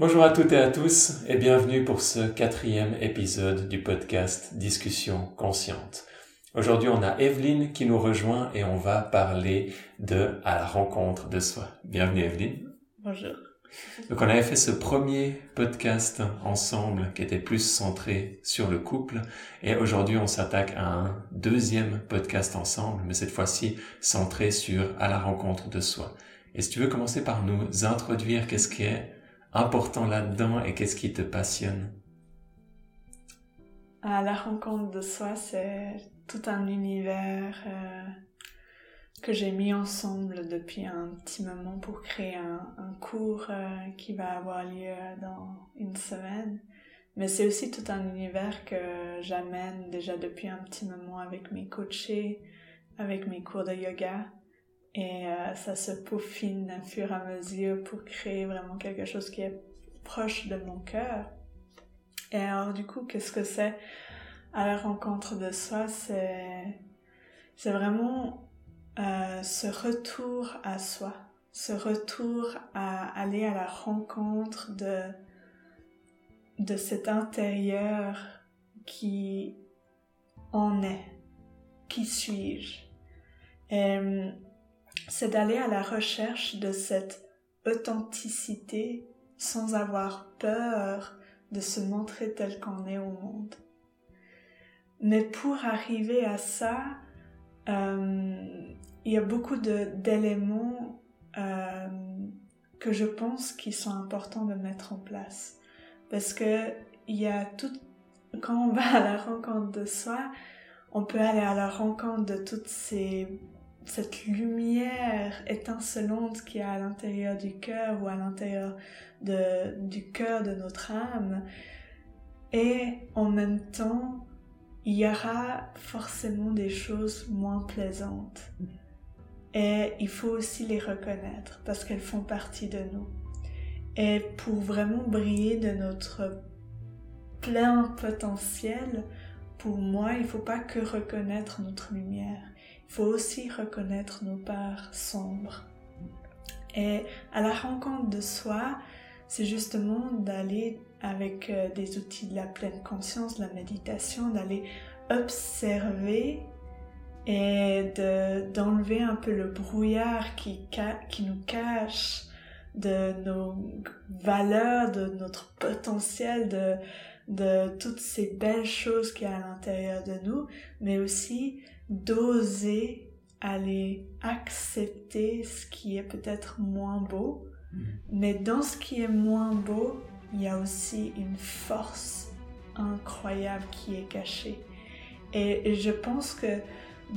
Bonjour à toutes et à tous et bienvenue pour ce quatrième épisode du podcast Discussion consciente. Aujourd'hui, on a Evelyne qui nous rejoint et on va parler de à la rencontre de soi. Bienvenue Evelyne. Bonjour. Donc on avait fait ce premier podcast ensemble qui était plus centré sur le couple et aujourd'hui on s'attaque à un deuxième podcast ensemble mais cette fois-ci centré sur à la rencontre de soi. Et si tu veux commencer par nous introduire qu'est-ce qui est important là-dedans et qu'est-ce qui te passionne? À la rencontre de soi, c'est tout un univers euh, que j'ai mis ensemble depuis un petit moment pour créer un, cours euh, qui va avoir lieu dans une semaine. Mais c'est aussi tout un univers que j'amène déjà depuis un petit moment avec mes coachés, avec mes cours de yoga. Et euh, ça se peaufine au fur et à mesure pour créer vraiment quelque chose qui est proche de mon cœur. Et alors du coup, qu'est-ce que c'est à la rencontre de soi? C'est c'est vraiment euh, ce retour à soi, ce retour à aller à la rencontre de de cet intérieur qui en est, qui suis-je? C'est d'aller à la recherche de cette authenticité sans avoir peur de se montrer tel qu'on est au monde. Mais pour arriver à ça, euh, il y a beaucoup d'éléments euh, que je pense qui sont importants de mettre en place. Parce que il y a tout, quand on va à la rencontre de soi, on peut aller à la rencontre de toutes ces cette lumière étincelante qui est à l'intérieur du cœur ou à l'intérieur du cœur de notre âme. Et en même temps, il y aura forcément des choses moins plaisantes. Et il faut aussi les reconnaître parce qu'elles font partie de nous. Et pour vraiment briller de notre plein potentiel, pour moi, il ne faut pas que reconnaître notre lumière faut aussi reconnaître nos parts sombres. Et à la rencontre de soi, c'est justement d'aller avec euh, des outils de la pleine conscience, de la méditation, d'aller observer et d'enlever un peu le brouillard qui, nous cache de nos valeurs, de notre potentiel, de, de toutes ces belles choses qui y a à l'intérieur de nous, mais aussi d'oser aller accepter ce qui est peut-être moins beau, mm. mais dans ce qui est moins beau, il y a aussi une force incroyable qui est cachée. Et je pense que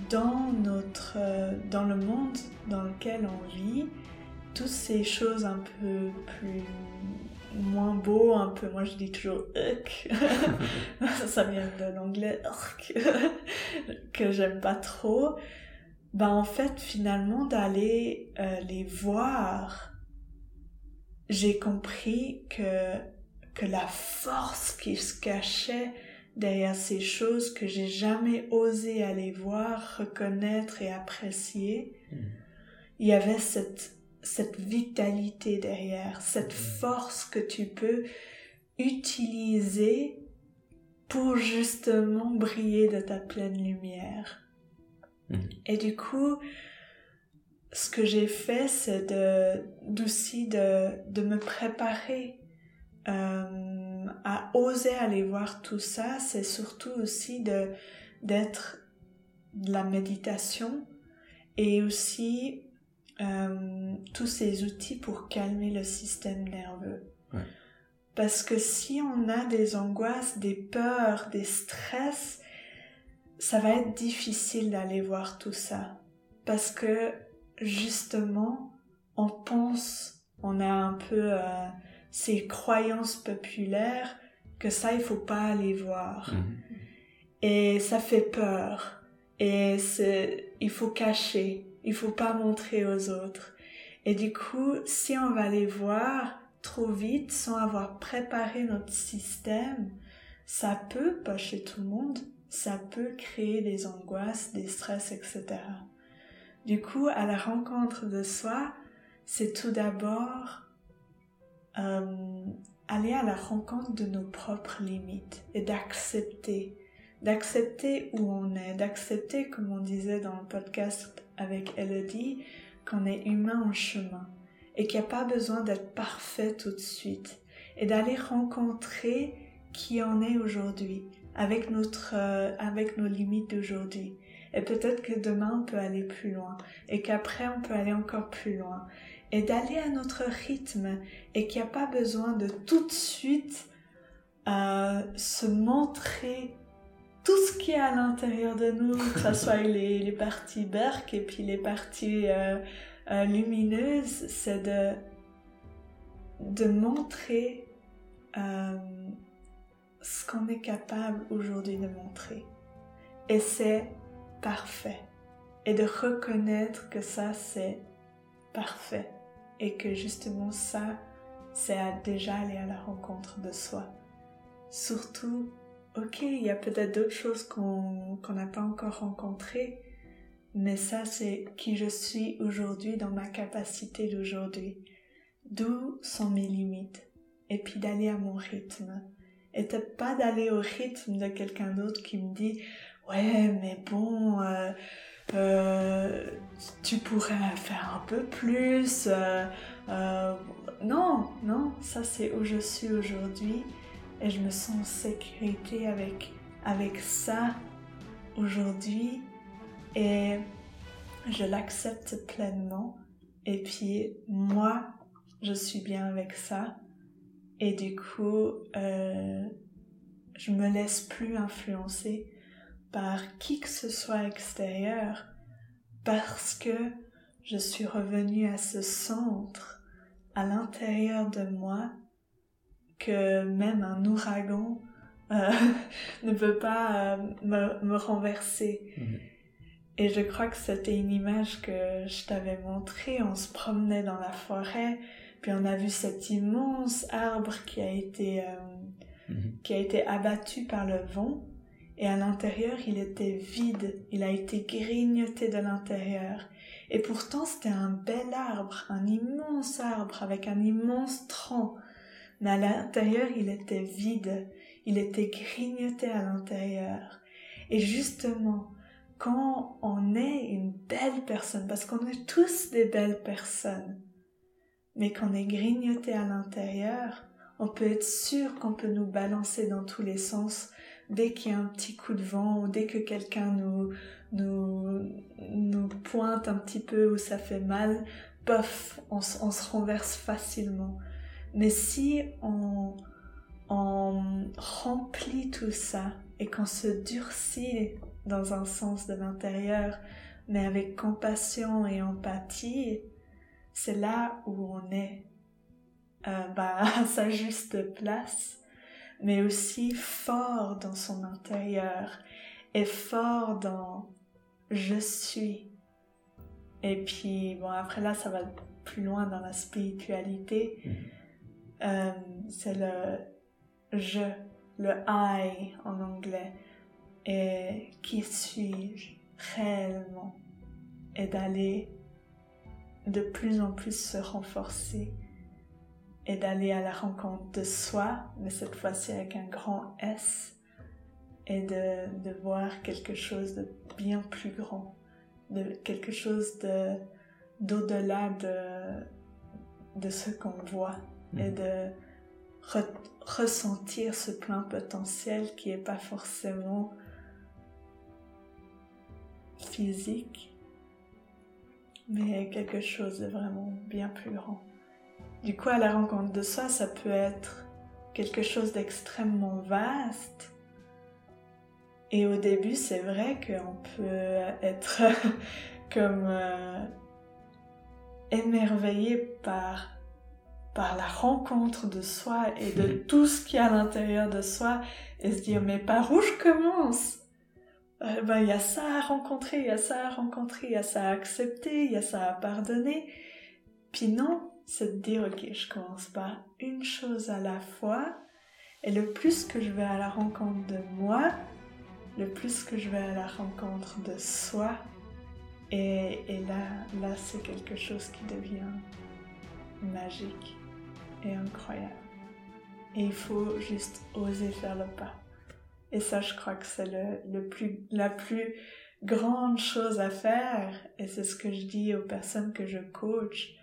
dans notre, dans le monde dans lequel on vit, toutes ces choses un peu plus moins beau, un peu, moi je dis toujours ugh, ça vient de l'anglais que j'aime pas trop, ben en fait finalement d'aller euh, les voir, j'ai compris que, que la force qui se cachait derrière ces choses que j'ai jamais osé aller voir, reconnaître et apprécier, hmm. il y avait cette cette vitalité derrière, cette mm. force que tu peux utiliser pour justement briller de ta pleine lumière. Mm. Et du coup, ce que j'ai fait, c'est de, d'aussi de, de me préparer euh, à oser aller voir tout ça. C'est surtout aussi de, d'être de la méditation et aussi euh, tous ces outils pour calmer le système nerveux. Parce que si on a des angoisses, des peurs, des stress, ça va être difficile d'aller voir tout ça. Parce que justement, on pense, on a un peu euh, ces croyances populaires que ça, il faut pas aller voir. Mhm. Et ça fait peur. Et il faut cacher il faut pas montrer aux autres. Et du coup, si on va les voir trop vite sans avoir préparé notre système, ça peut, pas chez tout le monde, ça peut créer des angoisses, des stress, etc. Du coup, à la rencontre de soi, c'est tout d'abord euh, aller à la rencontre de nos propres limites et d'accepter, d'accepter où on est, d'accepter, comme on disait dans le podcast avec Elodie, qu'on est humain en chemin et qu'il n'y a pas besoin d'être parfait tout de suite et d'aller rencontrer qui en est aujourd'hui avec euh, avec nos limites d'aujourd'hui. Et peut-être que demain on peut aller plus loin et qu'après on peut aller encore plus loin. Et d'aller à notre rythme et qu'il n'y a pas besoin de tout de suite euh, se montrer tout ce qui est à l'intérieur de nous, que ce soit les, parties berques et puis les parties euh, euh, lumineuses, c'est de, de montrer euh, ce qu'on est capable aujourd'hui de montrer. Et c'est parfait. Et de reconnaître que ça, c'est parfait et que justement ça, c'est déjà aller à la rencontre de soi. Surtout, ok, il y a peut-être d'autres choses qu'on n'a pas encore rencontrées, mais ça c'est qui je suis aujourd'hui dans ma capacité d'aujourd'hui. D'où sont mes limites et puis d'aller à mon rythme. Et peut-être pas d'aller au rythme de quelqu'un d'autre qui me dit ouais mais bon euh, euh, tu pourrais faire un peu plus. Euh, non, non, ça c'est où je suis aujourd'hui et je me sens en sécurité avec, avec ça aujourd'hui. Et je l'accepte pleinement. Et puis moi je suis bien avec ça. Et du coup euh, je me laisse plus influencer par qui que ce soit extérieur parce que je suis revenue à ce centre à l'intérieur de moi que même un ouragan euh, ne peut pas euh, me, me, renverser. Mhm. Et je crois que c'était une image que je t'avais montrée. On se promenait dans la forêt, puis on a vu cet immense arbre qui a été, euh, mhm. qui a été abattu par le vent. Et à l'intérieur, il était vide. Il a été grignoté de l'intérieur. Et pourtant, c'était un bel arbre, un immense arbre avec un immense tronc. Mais à l'intérieur, il était vide. Il était grignoté à l'intérieur. Et justement, quand on est une belle personne, parce qu'on est tous des belles personnes, mais qu'on est grignoté à l'intérieur, on peut être sûr qu'on peut nous balancer dans tous les sens dès qu'il y a un petit coup de vent ou dès que quelqu'un nous, nous, nous pointe un petit peu où ça fait mal, pof, on, on se renverse facilement. Mais si on, remplit tout ça et qu'on se durcit dans un sens de l'intérieur, mais avec compassion et empathie, c'est là où on est euh, bah, à sa juste place mais aussi fort dans son intérieur et fort dans je suis. Et puis, bon, après là, ça va plus loin dans la spiritualité. Euh, c'est le je, le I en anglais. Et qui suis-je réellement? Et d'aller de plus en plus se renforcer et d'aller à la rencontre de soi, mais cette fois-ci avec un grand S, et de, de voir quelque chose de bien plus grand, de quelque chose de d'au-delà de, de ce qu'on voit et mhm. de ressentir ce plein potentiel qui est pas forcément physique, mais quelque chose de vraiment bien plus grand. Du coup, à la rencontre de soi, ça peut être quelque chose d'extrêmement vaste. Et au début, c'est vrai qu'on peut être comme euh, émerveillé par, par la rencontre de soi et de tout ce qui est à l'intérieur de soi et se dire mais par où je commence? Euh, ben, il y a ça à rencontrer, il y a ça à rencontrer, il y a ça à accepter, il y a ça à pardonner. Puis non, c'est de dire, ok, je commence par une chose à la fois, et le plus que je vais à la rencontre de moi, le plus que je vais à la rencontre de soi, et, et là, là c'est quelque chose qui devient magique et incroyable. Et il faut juste oser faire le pas. Et ça, je crois que c'est le, le plus, la plus grande chose à faire. Et c'est ce que je dis aux personnes que je coach.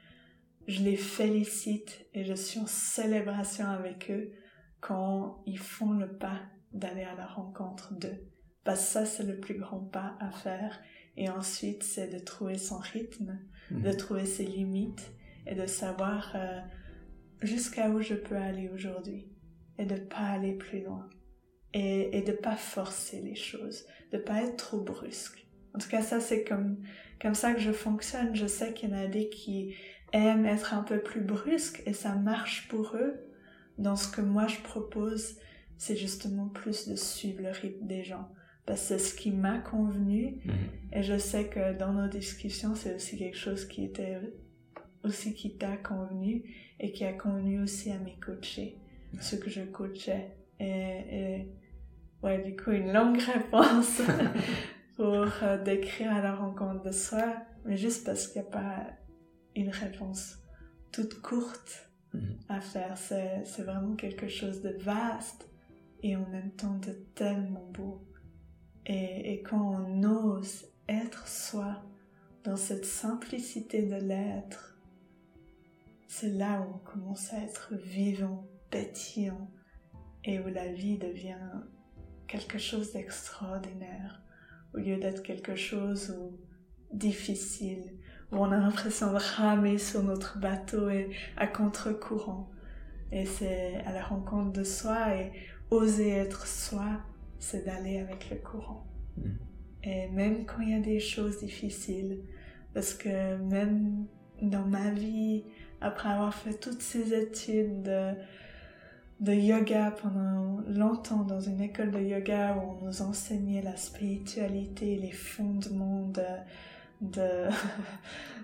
Je les félicite et je suis en célébration avec eux quand ils font le pas d'aller à la rencontre d'eux. Parce que ça, c'est le plus grand pas à faire. Et ensuite, c'est de trouver son rythme, de mhm. trouver ses limites et de savoir euh, jusqu'à où je peux aller aujourd'hui et de pas aller plus loin et, et de pas forcer les choses, de pas être trop brusque. En tout cas, ça c'est comme comme ça que je fonctionne. Je sais qu'il y en a des qui aiment être un peu plus brusques et ça marche pour eux. Dans ce que moi je propose, c'est justement plus de suivre le rythme des gens parce que c'est ce qui m'a convenu mhm. et je sais que dans nos discussions c'est aussi quelque chose qui était aussi qui t'a convenu et qui a convenu aussi à mes coachés, ceux que je coachais. Et, et, ouais, du coup, une longue réponse pour euh, décrire à la rencontre de soi, mais juste parce qu'il n'y a pas une réponse toute courte mhm. à faire. C'est vraiment quelque chose de vaste et en même temps de tellement beau. Et, et quand on ose être soi dans cette simplicité de l'être, c'est là où on commence à être vivant, pétillant, et où la vie devient quelque chose d'extraordinaire, au lieu d'être quelque chose où difficile, où on a l'impression de ramer sur notre bateau et à contre-courant. Et c'est à la rencontre de soi et oser être soi, c'est d'aller avec le courant. Mm. Et même quand il y a des choses difficiles, parce que même dans ma vie, après avoir fait toutes ces études de, yoga pendant longtemps dans une école de yoga où on nous enseignait la spiritualité, les fondements de,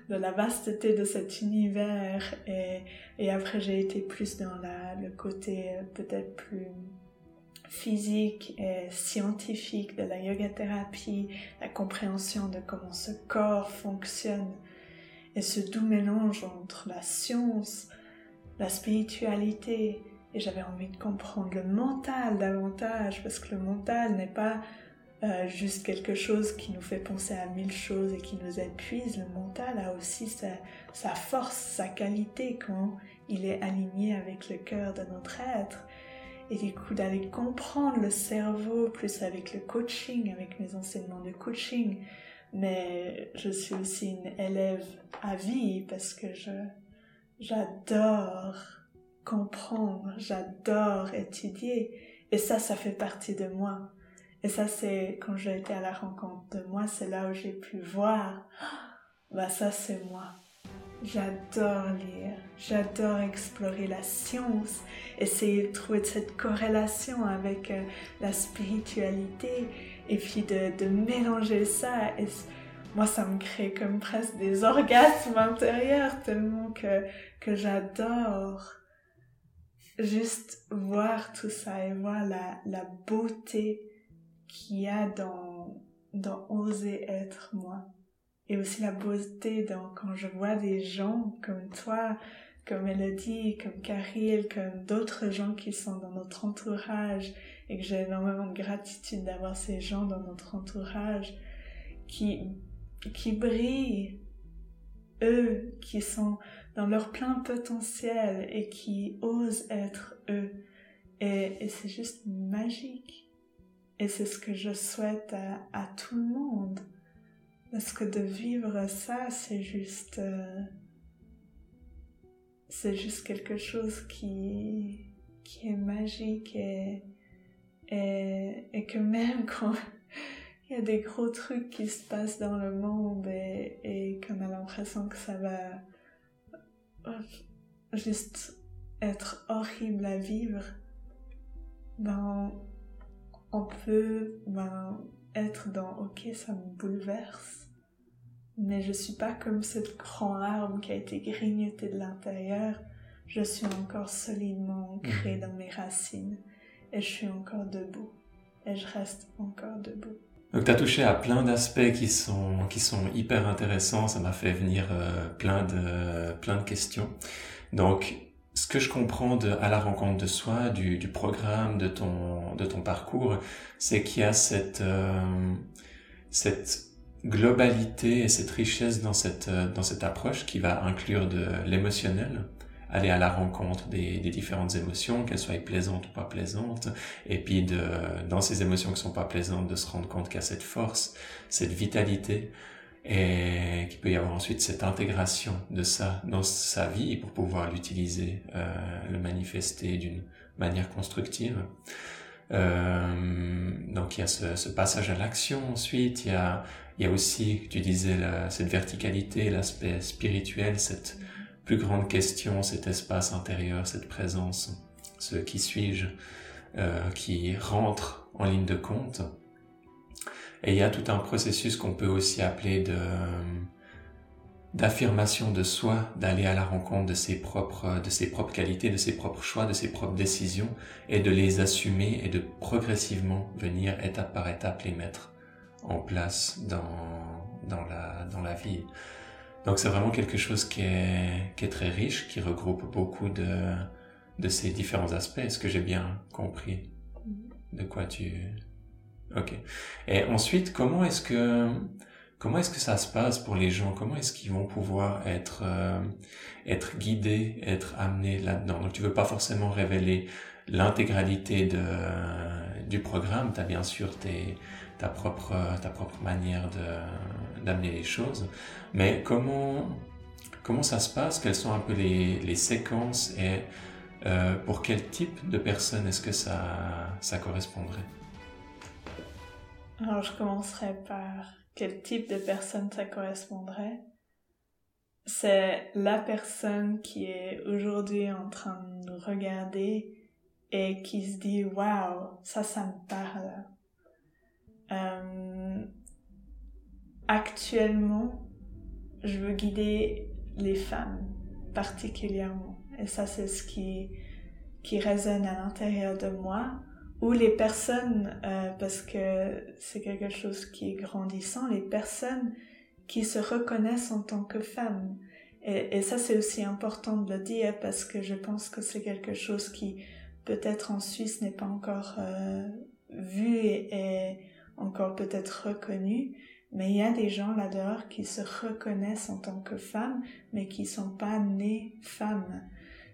la vasteté de cet univers. Et, après j'ai été plus dans le côté peut-être plus physique et scientifique de la yoga thérapie, la compréhension de comment ce corps fonctionne et ce doux mélange entre la science, la spiritualité, et j'avais envie de comprendre le mental davantage, parce que le mental n'est pas euh, juste quelque chose qui nous fait penser à mille choses et qui nous épuise. Le mental a aussi sa, sa force, sa qualité quand il est aligné avec le cœur de notre être. Et du coup, d'aller comprendre le cerveau, plus avec le coaching, avec mes enseignements de coaching, mais je suis aussi une élève à vie parce que je j'adore comprendre, j'adore étudier et ça ça fait partie de moi. Et ça c'est quand j'ai été à la rencontre de moi, c'est là où j'ai pu voir bah ça c'est moi. J'adore lire, j'adore explorer la science, essayer de trouver cette corrélation avec euh, la spiritualité et puis de, de mélanger ça. Et moi, ça me crée comme presque des orgasmes intérieurs tellement que, que j'adore juste voir tout ça et voir la, la beauté qu'il y a dans, dans oser être moi. Et aussi la beauté dans quand je vois des gens comme toi, comme Melody, comme Caril, comme d'autres gens qui sont dans notre entourage et que j'ai énormément de gratitude d'avoir ces gens dans notre entourage qui, qui brillent, eux, qui sont dans leur plein potentiel et qui osent être eux. Et, c'est juste magique. Et c'est ce que je souhaite à, à, tout le monde. Parce que de vivre ça, c'est juste... Euh, c'est juste quelque chose qui, qui est magique et, et, et que même quand il y a des gros trucs qui se passent dans le monde et, et qu'on a l'impression que ça va euh, juste être horrible à vivre, ben, on peut ben, être dans ok, ça me bouleverse, mais je suis pas comme cette grande arbre qui a été grignotée de l'intérieur. Je suis encore solidement ancrée mhm. dans mes racines et je suis encore debout et je reste encore debout. Donc tu as touché à plein d'aspects qui sont qui sont hyper intéressants, ça m'a fait venir euh, plein de plein de questions. Donc ce que je comprends de, à la rencontre de soi, du, programme, de ton, de ton parcours, c'est qu'il y a cette, euh, cette globalité et cette richesse dans cette, euh, dans cette approche qui va inclure de l'émotionnel, aller à la rencontre des, des différentes émotions, qu'elles soient plaisantes ou pas plaisantes, et puis de, dans ces émotions qui sont pas plaisantes, de se rendre compte qu'il y a cette force, cette vitalité, et qu'il peut y avoir ensuite cette intégration de ça dans sa vie pour pouvoir l'utiliser, euh, le manifester d'une manière constructive. Euh, donc il y a ce, ce passage à l'action ensuite, il y a, y a aussi, tu disais, la, cette verticalité, l'aspect spirituel, cette plus grande question, cet espace intérieur, cette présence, ce qui suis-je, euh, qui rentre en ligne de compte. Et il y a tout un processus qu'on peut aussi appeler de d'affirmation de soi, d'aller à la rencontre de ses propres de ses propres qualités, de ses propres choix, de ses propres décisions et de les assumer et de progressivement venir étape par étape les mettre en place dans dans la dans la vie. Donc c'est vraiment quelque chose qui est très riche, qui regroupe beaucoup de ces différents aspects. Est-ce que j'ai bien compris de quoi tu Ok. Et ensuite, comment est-ce que comment est-ce que ça se passe pour les gens? Comment est-ce qu'ils vont pouvoir être euh, guidés, être amenés là-dedans? Donc, tu veux pas forcément révéler l'intégralité du programme. Tu as bien sûr ta propre ta propre manière de d'amener les choses. Mais comment comment ça se passe? Quelles sont un peu les les séquences et euh, pour quel type de personne est-ce que ça ça correspondrait? Alors, je commencerai par quel type de personne ça correspondrait. C'est la personne qui est aujourd'hui en train de nous regarder et qui se dit waouh, ça, ça me parle. Euh, actuellement, je veux guider les femmes particulièrement. Et ça, c'est ce qui, qui résonne à l'intérieur de moi ou les personnes, euh, parce que c'est quelque chose qui est grandissant, les personnes qui se reconnaissent en tant que femmes. Et, et ça, c'est aussi important de le dire parce que je pense que c'est quelque chose qui, peut-être en Suisse, n'est pas encore euh, vu et, et encore peut-être reconnu. Mais il y a des gens là-dehors qui se reconnaissent en tant que femmes, mais qui sont pas nées femmes.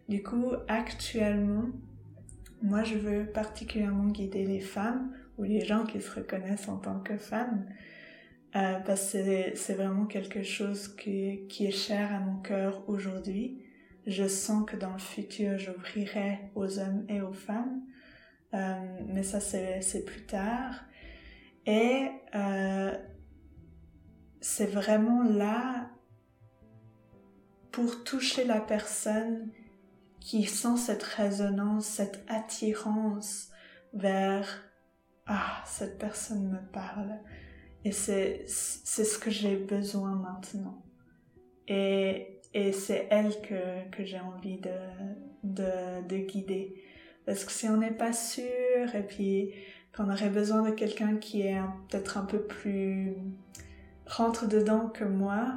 Du coup, actuellement, moi, je veux particulièrement guider les femmes ou les gens qui se reconnaissent en tant que femmes, euh, parce que c'est vraiment quelque chose qui, qui est cher à mon cœur aujourd'hui. Je sens que dans le futur, j'ouvrirai aux hommes et aux femmes, euh, mais ça, c'est plus tard. Et euh, c'est vraiment là pour toucher la personne qui sent cette résonance, cette attirance vers ah cette personne me parle. Et c'est ce que j'ai besoin maintenant. Et et c'est elle que que j'ai envie de de de guider. Parce que si on n'est pas sûr et puis qu'on aurait besoin de quelqu'un qui est peut-être un peu plus rentre dedans que moi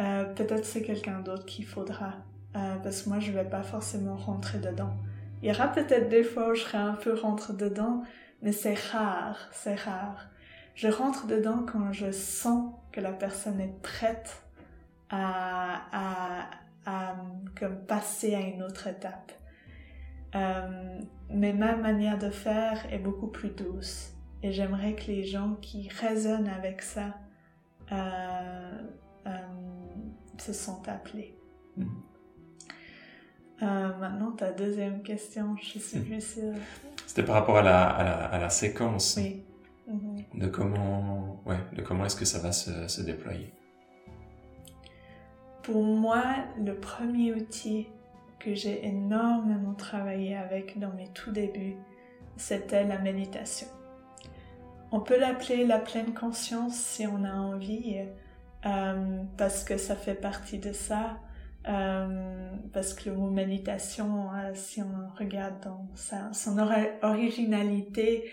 euh, peut-être c'est quelqu'un d'autre qu'il faudra euh, parce que moi je vais pas forcément rentrer dedans. Il y aura peut-être des fois où je serai un peu rentre dedans, mais c'est rare, c'est rare. Je rentre dedans quand je sens que la personne est prête à, à, à comme passer à une autre étape. Euh, mais ma manière de faire est beaucoup plus douce. Et j'aimerais que les gens qui résonnent avec ça se sentent appelés. Mm-hmm. Euh, maintenant, ta deuxième question, je suis plus sûre. C'était par rapport à la, à la, à la séquence oui. Mhm. de comment, ouais, de comment est-ce que ça va se, se déployer? Pour moi, le premier outil que j'ai énormément travaillé avec dans mes tout débuts, c'était la méditation. On peut l'appeler la pleine conscience si on a envie, euh, parce que ça fait partie de ça. Euh, parce que le mot méditation, euh, si on regarde dans sa, son originalité,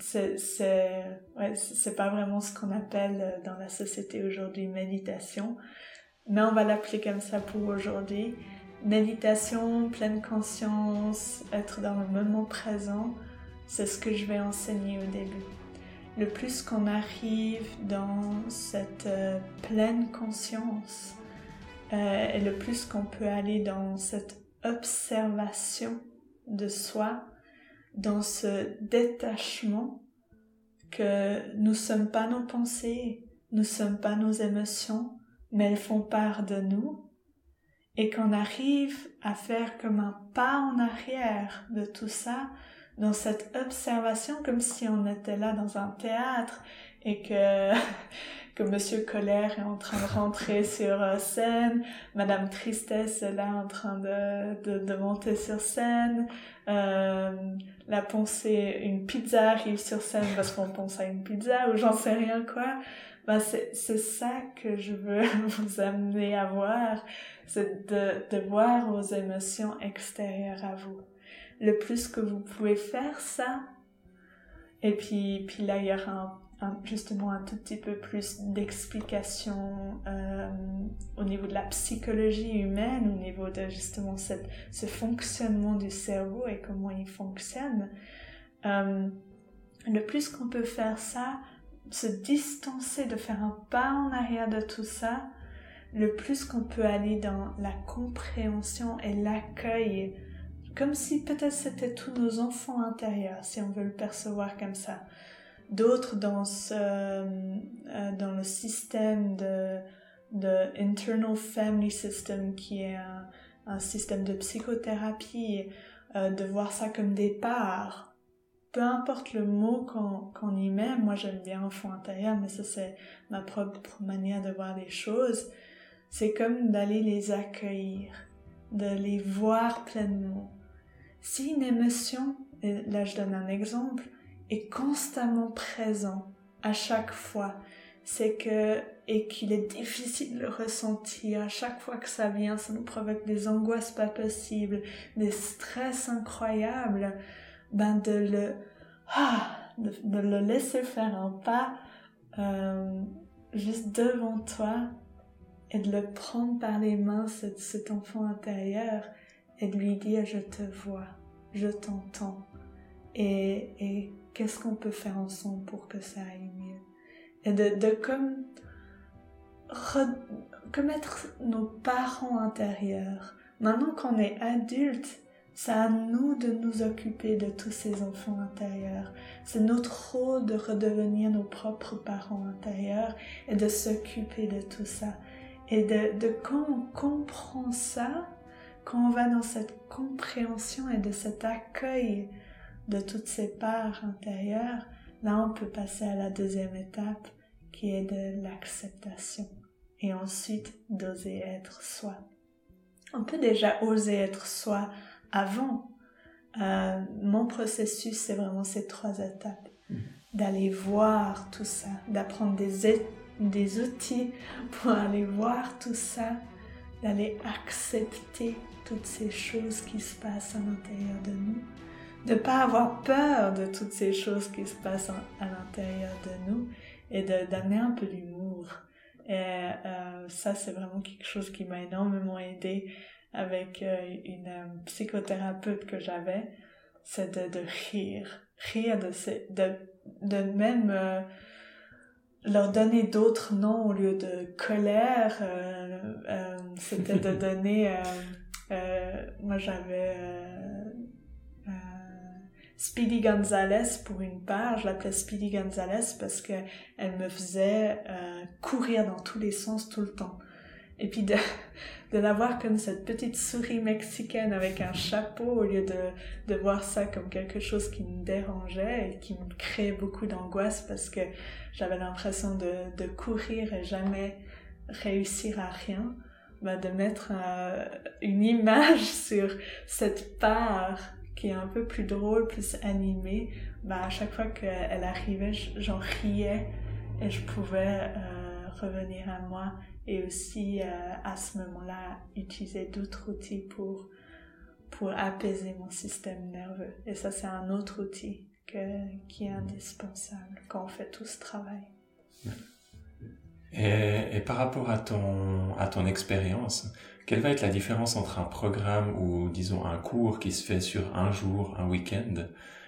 c'est ouais, pas vraiment ce qu'on appelle dans la société aujourd'hui méditation. mais on va l'appeler comme ça pour aujourd'hui. Méditation, pleine conscience, être dans le moment présent, c'est ce que je vais enseigner au début. Le plus qu'on arrive dans cette euh, pleine conscience euh, et le plus qu'on peut aller dans cette observation de soi, dans ce détachement que nous sommes pas nos pensées, nous sommes pas nos émotions, mais elles font part de nous et qu'on arrive à faire comme un pas en arrière de tout ça, dans cette observation comme si on était là dans un théâtre et que que Monsieur Colère est en train de rentrer sur euh, scène, Madame Tristesse est là en train de, de, de monter sur scène, euh, la pensée, une pizza arrive sur scène parce qu'on pense à une pizza ou j'en sais rien quoi. Ben c'est, c'est ça que je veux vous amener à voir, c'est de, de voir vos émotions extérieures à vous. Le plus que vous pouvez faire ça, et puis, puis là, il y aura justement un tout petit peu plus d'explications euh, au niveau de la psychologie humaine, au niveau de justement cette, ce fonctionnement du cerveau et comment il fonctionne. Euh, le plus qu'on peut faire ça, se distancer, de faire un pas en arrière de tout ça, le plus qu'on peut aller dans la compréhension et l'accueil, comme si peut-être c'était tous nos enfants intérieurs, si on veut le percevoir comme ça. D'autres dans, euh, le système de, Internal Family System, qui est un, un système de psychothérapie, euh, de voir ça comme des parts peu importe le mot qu'on y met, moi j'aime bien enfant intérieur, mais ça c'est ma propre manière de voir les choses, c'est comme d'aller les accueillir, de les voir pleinement. Si une émotion, et là je donne un exemple, est constamment présent à chaque fois, c'est que et qu'il est difficile de le ressentir à chaque fois que ça vient, ça nous provoque des angoisses pas possibles, des stress incroyables ben de le, ah, de, le laisser faire un pas euh, juste devant toi et de le prendre par les mains, cet, cet enfant intérieur, et de lui dire je te vois, je t'entends. Et, et qu'est-ce qu'on peut faire ensemble pour que ça aille mieux? Et de, de comme, être nos parents intérieurs. Maintenant qu'on est adulte, c'est à nous de nous occuper de tous ces enfants intérieurs. C'est notre rôle de redevenir nos propres parents intérieurs et de s'occuper de tout ça. Et de, de quand on comprend ça, quand on va dans cette compréhension et de cet accueil de toutes ces parts intérieures, là on peut passer à la deuxième étape qui est de l'acceptation et ensuite d'oser être soi. On peut déjà oser être soi avant. Euh, mon processus, c'est vraiment ces trois étapes. D'aller voir tout ça, d'apprendre des, des outils pour aller voir tout ça, d'aller accepter toutes ces choses qui se passent à l'intérieur de nous, de ne pas avoir peur de toutes ces choses qui se passent à l'intérieur de nous et d'amener un peu d'humour. Et euh, ça, c'est vraiment quelque chose qui m'a énormément aidé avec euh, une euh, psychothérapeute que j'avais, c'est de, de, rire, rire de, de, de même leur donner d'autres noms au lieu de colère. C'était de donner, moi j'avais Speedy Gonzalez pour une part, je l'appelais Speedy Gonzalez parce que elle me faisait courir dans tous les sens tout le temps. Et puis de, de la voir comme cette petite souris mexicaine avec un chapeau au lieu de, de voir ça comme quelque chose qui me dérangeait et qui me créait beaucoup d'angoisse parce que j'avais l'impression de courir et jamais réussir à rien. Bah, de mettre euh, une image sur cette part qui est un peu plus drôle, plus animée, bah, à chaque fois qu'elle arrivait, j'en riais et je pouvais euh, revenir à moi et aussi euh, à ce moment-là utiliser d'autres outils pour, pour apaiser mon système nerveux. Et ça, c'est un autre outil que, qui est indispensable quand on fait tout ce travail. Et, et, par rapport à ton, à ton expérience, quelle va être la différence entre un programme ou, disons, un cours qui se fait sur un jour, un week-end,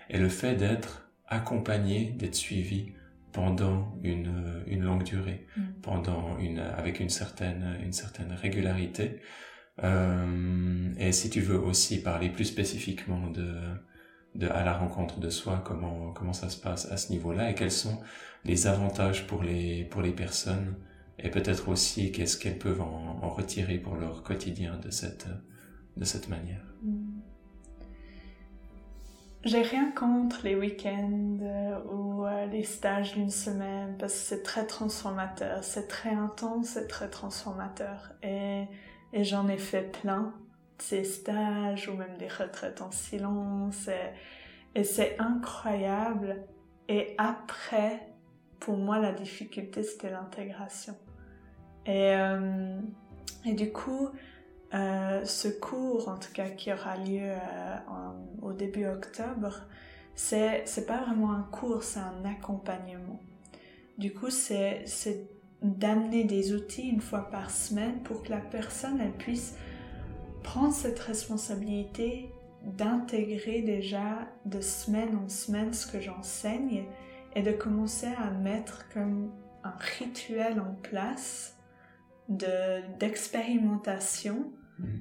et le fait d'être accompagné, d'être suivi pendant une, une longue durée, mm. pendant une, avec une certaine, une certaine régularité. Euh, et si tu veux aussi parler plus spécifiquement de, de à la rencontre de soi, comment, comment ça se passe à ce niveau-là et quels sont les avantages pour les, pour les personnes et peut-être aussi qu'est-ce qu'elles peuvent en, retirer pour leur quotidien de cette, de cette manière. Mm. J'ai rien contre les week-ends euh, ou euh, les stages d'une semaine parce que c'est très transformateur, c'est très intense, c'est très transformateur et, et j'en ai fait plein ces stages ou même des retraites en silence. Et, c'est incroyable. Et après pour moi la difficulté c'était l'intégration. Et, euh, et du coup, euh, ce cours, en tout cas qui aura lieu euh, au début octobre, c'est c'est pas vraiment un cours, c'est un accompagnement. Du coup, c'est c'est d'amener des outils une fois par semaine pour que la personne elle puisse prendre cette responsabilité d'intégrer déjà de semaine en semaine ce que j'enseigne et de commencer à mettre comme un rituel en place d'expérimentation mhm.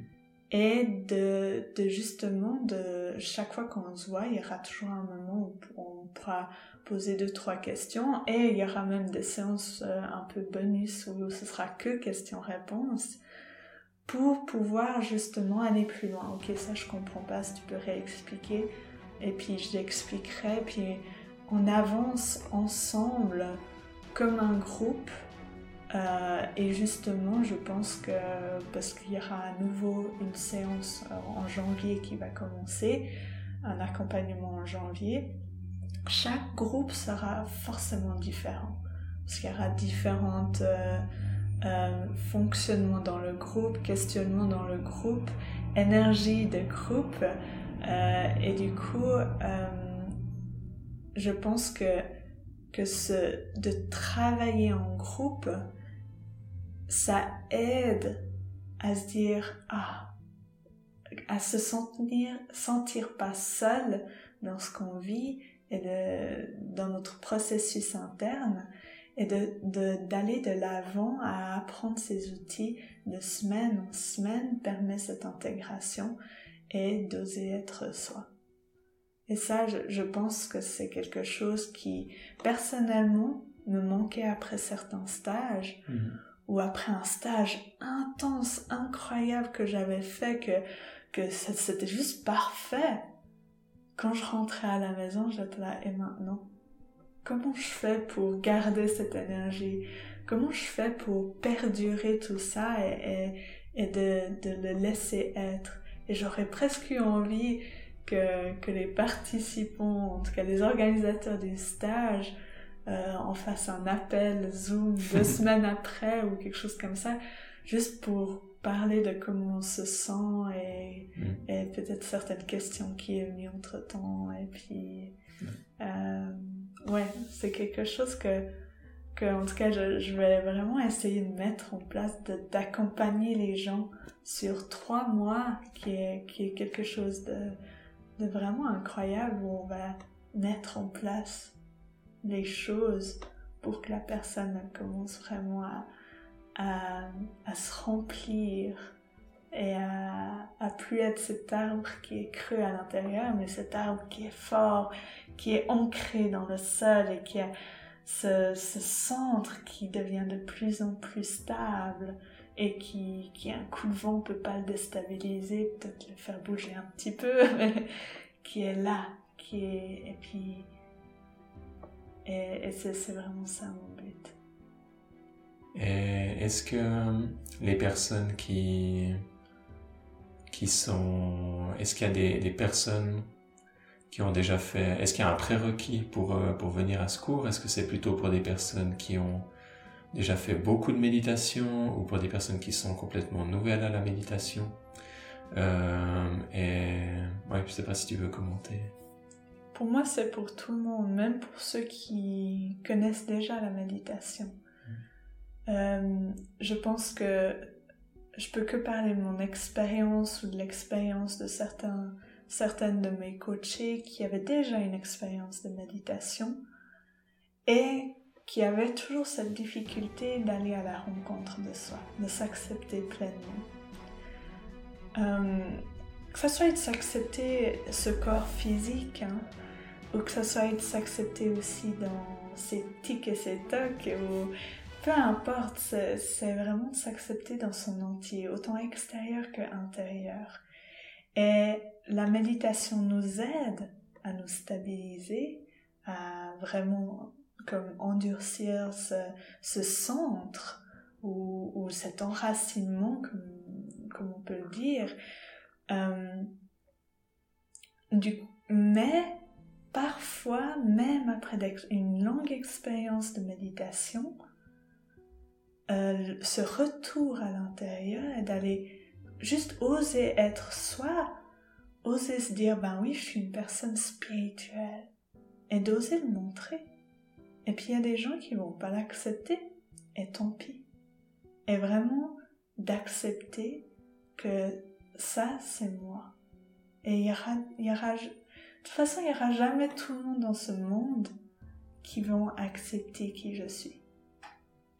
et de, de, justement de chaque fois qu'on se voit, il y aura toujours un moment où on pourra poser deux trois questions et il y aura même des séances euh, un peu bonus où ce sera que questions-réponses pour pouvoir justement aller plus loin. Ok, ça je comprends pas, si tu peux réexpliquer et puis je l'expliquerai puis on avance ensemble comme un groupe euh, et justement, je pense que parce qu'il y aura à nouveau une séance euh, en janvier qui va commencer, un accompagnement en janvier, chaque groupe sera forcément différent. Parce qu'il y aura différents euh, fonctionnements dans le groupe, questionnements dans le groupe, énergie de groupe. et du coup, je pense que, que ce, de travailler en groupe, ça aide à se dire ah à se sentir sentir pas seul dans ce qu'on vit et de dans notre processus interne et de d'aller de l'avant à apprendre ces outils de semaine en semaine permet cette intégration et d'oser être soi. Et ça, je, pense que c'est quelque chose qui, personnellement, me manquait après certains stages, mmh ou après un stage intense, incroyable que j'avais fait, que, que c'était juste parfait. Quand je rentrais à la maison, j'étais là, et maintenant, comment je fais pour garder cette énergie? Comment je fais pour perdurer tout ça et, et, et de, de le laisser être? Et j'aurais presque eu envie que, que les participants, en tout cas les organisateurs du stage, euh, on fasse un appel Zoom deux semaines après ou quelque chose comme ça, juste pour parler de comment on se sent et, mm. et peut-être certaines questions qui est mis entre temps et puis mm. euh, ouais c'est quelque chose que que en tout cas je, je vais vraiment essayer de mettre en place d'accompagner les gens sur trois mois qui est qui est quelque chose de de vraiment incroyable où on va mettre en place les choses pour que la personne commence vraiment à, à, à se remplir et à, à plus être cet arbre qui est creux à l'intérieur, mais cet arbre qui est fort, qui est ancré dans le sol et qui a ce, ce centre qui devient de plus en plus stable et qui, un coup de vent peut pas le déstabiliser, peut-être le faire bouger un petit peu, mais qui est là, qui est, et puis et, c'est vraiment ça mon but. Et est-ce que les personnes qui, qui sont... Est-ce qu'il y a des, des, personnes qui ont déjà fait... Est-ce qu'il y a un prérequis pour, euh, pour venir à ce cours? Est-ce que c'est plutôt pour des personnes qui ont déjà fait beaucoup de méditation ou pour des personnes qui sont complètement nouvelles à la méditation? Euh, Et ouais, je sais pas si tu veux commenter. Pour moi, c'est pour tout le monde, même pour ceux qui connaissent déjà la méditation. Mm. Euh, je pense que je peux que parler de mon expérience ou de l'expérience de certains, certaines de mes coachés qui avaient déjà une expérience de méditation et qui avaient toujours cette difficulté d'aller à la rencontre de soi, de s'accepter pleinement. Euh, que ce soit de s'accepter ce corps physique, hein, ou que ce soit de s'accepter aussi dans ses tics et ses tocs, ou peu importe, c'est vraiment s'accepter dans son entier, autant extérieur que intérieur. Et la méditation nous aide à nous stabiliser, à vraiment comme endurcir ce, centre ou, cet enracinement, comme, on peut le dire. Euh, du, mais parfois, même après une longue expérience de méditation, euh, ce retour à l'intérieur et d'aller juste oser être soi, oser se dire, ben oui, je suis une personne spirituelle, et d'oser le montrer. Et puis il y a des gens qui vont pas l'accepter, et tant pis. Et vraiment d'accepter que ça, c'est moi. Et il y aura, il y aura, de toute façon, il y aura jamais tout le monde dans ce monde qui vont accepter qui je suis.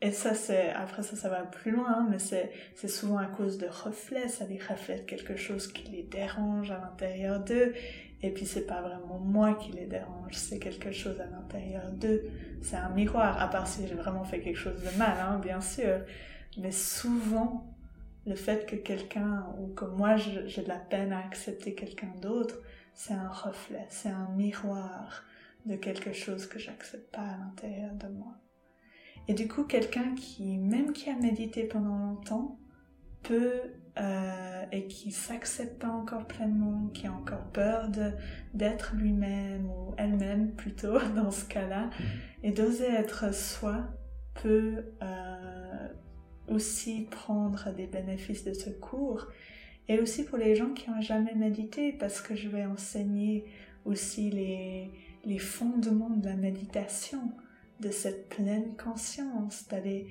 Et ça, c'est, après ça, ça va plus loin, hein, mais c'est, c'est souvent à cause de reflets, ça les reflète quelque chose qui les dérange à l'intérieur d'eux. Et puis c'est pas vraiment moi qui les dérange, c'est quelque chose à l'intérieur d'eux. C'est un miroir, à part si j'ai vraiment fait quelque chose de mal, hein, bien sûr. Mais souvent, le fait que quelqu'un, ou que moi j'ai de la peine à accepter quelqu'un d'autre, c'est un reflet, c'est un miroir de quelque chose que j'accepte pas à l'intérieur de moi. Et du coup, quelqu'un qui, même qui a médité pendant longtemps, peut euh, et qui s'accepte pas encore pleinement, qui a encore peur d'être lui-même ou elle-même plutôt dans ce cas-là, mhm. et d'oser être soi peut euh, aussi prendre des bénéfices de ce cours. Et aussi pour les gens qui n'ont jamais médité, parce que je vais enseigner aussi les, les fondements de la méditation de cette pleine conscience, d'aller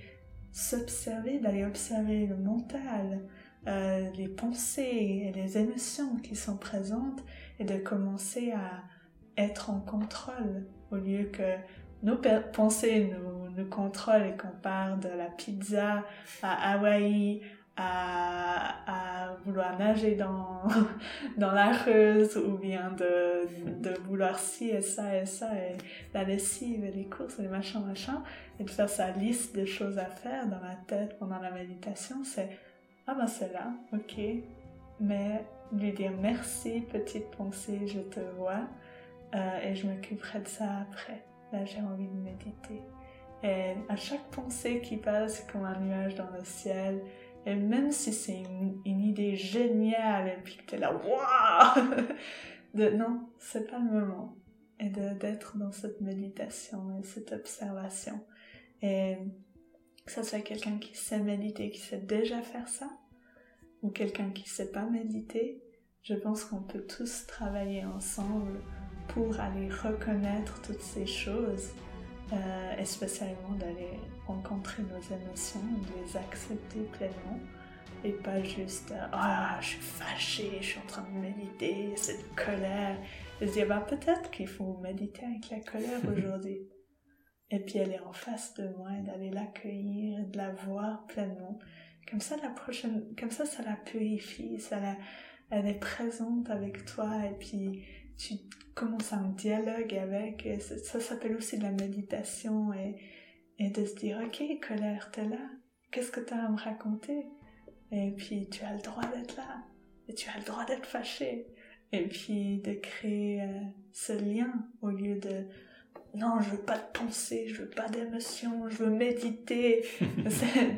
s'observer, d'aller observer le mental, euh, les pensées et les émotions qui sont présentes et de commencer à être en contrôle au lieu que nos pensées nous, contrôlent et qu'on part de la pizza à Hawaï à, vouloir nager dans, dans la reuse ou bien de, de vouloir ci et ça et ça et la lessive et les courses et les machins machins. Et de faire sa liste de choses à faire dans la tête pendant la méditation c'est ah ben c'est là ok. Mais lui dire merci petite pensée je te vois euh, et je m'occuperai de ça après. Là j'ai envie de méditer. Et à chaque pensée qui passe comme un nuage dans le ciel et même si c'est une, idée géniale et puis que t'es là, waouh de, Non, c'est pas le moment. Et d'être dans cette méditation et cette observation. Et que ça soit quelqu'un qui sait méditer, qui sait déjà faire ça, ou quelqu'un qui sait pas méditer, je pense qu'on peut tous travailler ensemble pour aller reconnaître toutes ces choses euh, et spécialement d'aller rencontrer nos émotions, de les accepter pleinement et pas juste euh, ah je suis fâchée, je suis en train de méditer, cette colère. Et se dire bah peut-être qu'il faut méditer avec la colère aujourd'hui. et puis elle est en face de moi et d'aller l'accueillir, de la voir pleinement. Comme ça la prochaine, comme ça ça la purifie, ça la, elle est présente avec toi et puis tu commences un dialogue avec, et ça, s'appelle aussi de la méditation et, et de se dire, ok, colère, t'es là, qu'est-ce que t'as à me raconter Et puis tu as le droit d'être là, et tu as le droit d'être fâché, et puis de créer euh, ce lien au lieu de non, je veux pas de pensée, je veux pas d'émotion, je veux méditer.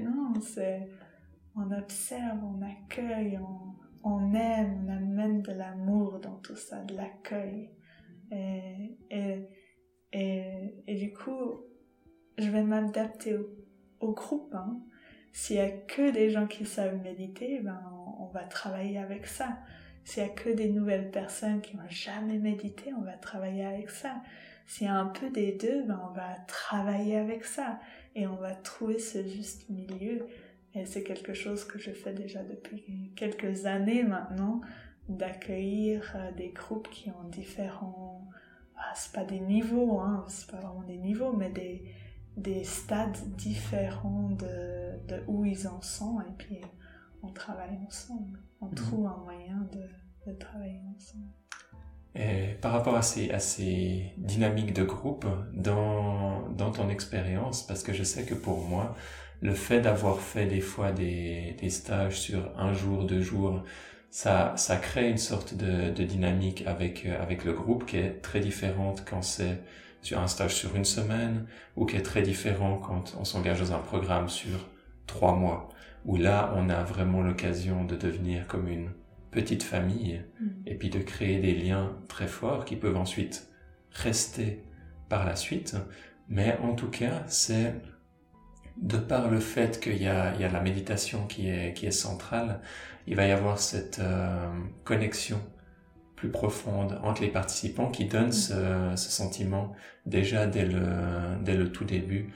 non, c'est on observe, on accueille, on, on aime, on amène de l'amour dans tout ça, de l'accueil. Et, et, et, du coup, je vais m'adapter au, groupe. Hein. S'il y a que des gens qui savent méditer, ben on, va travailler avec ça. S'il y a que des nouvelles personnes qui n'ont jamais médité, on va travailler avec ça. s'il y a un peu des deux, ben on va travailler avec ça et on va trouver ce juste milieu. Et c'est quelque chose que je fais déjà depuis quelques années maintenant, d'accueillir euh, des groupes qui ont différents, ah, c'est pas des niveaux, hein, c'est pas vraiment des niveaux, mais des, des stades différents de, de où ils en sont et puis on travaille ensemble. On mhm. trouve un moyen de, de travailler ensemble. Et par rapport à ces, à ces dynamiques de groupe, dans, dans ton expérience, parce que je sais que pour moi, le fait d'avoir fait des fois des, des stages sur un jour, deux jours, ça, ça crée une sorte de, de dynamique avec, avec le groupe qui est très différente quand c'est sur un stage sur une semaine ou qui est très différent quand on s'engage dans un programme sur trois mois, où là, on a vraiment l'occasion de devenir comme une petite famille mm. et puis de créer des liens très forts qui peuvent ensuite rester par la suite. Mais en tout cas, c'est de par le fait qu'il y a, il y a la méditation qui est, qui est centrale, il va y avoir cette euh, connexion plus profonde entre les participants qui donne ce, ce sentiment déjà dès le, dès le tout début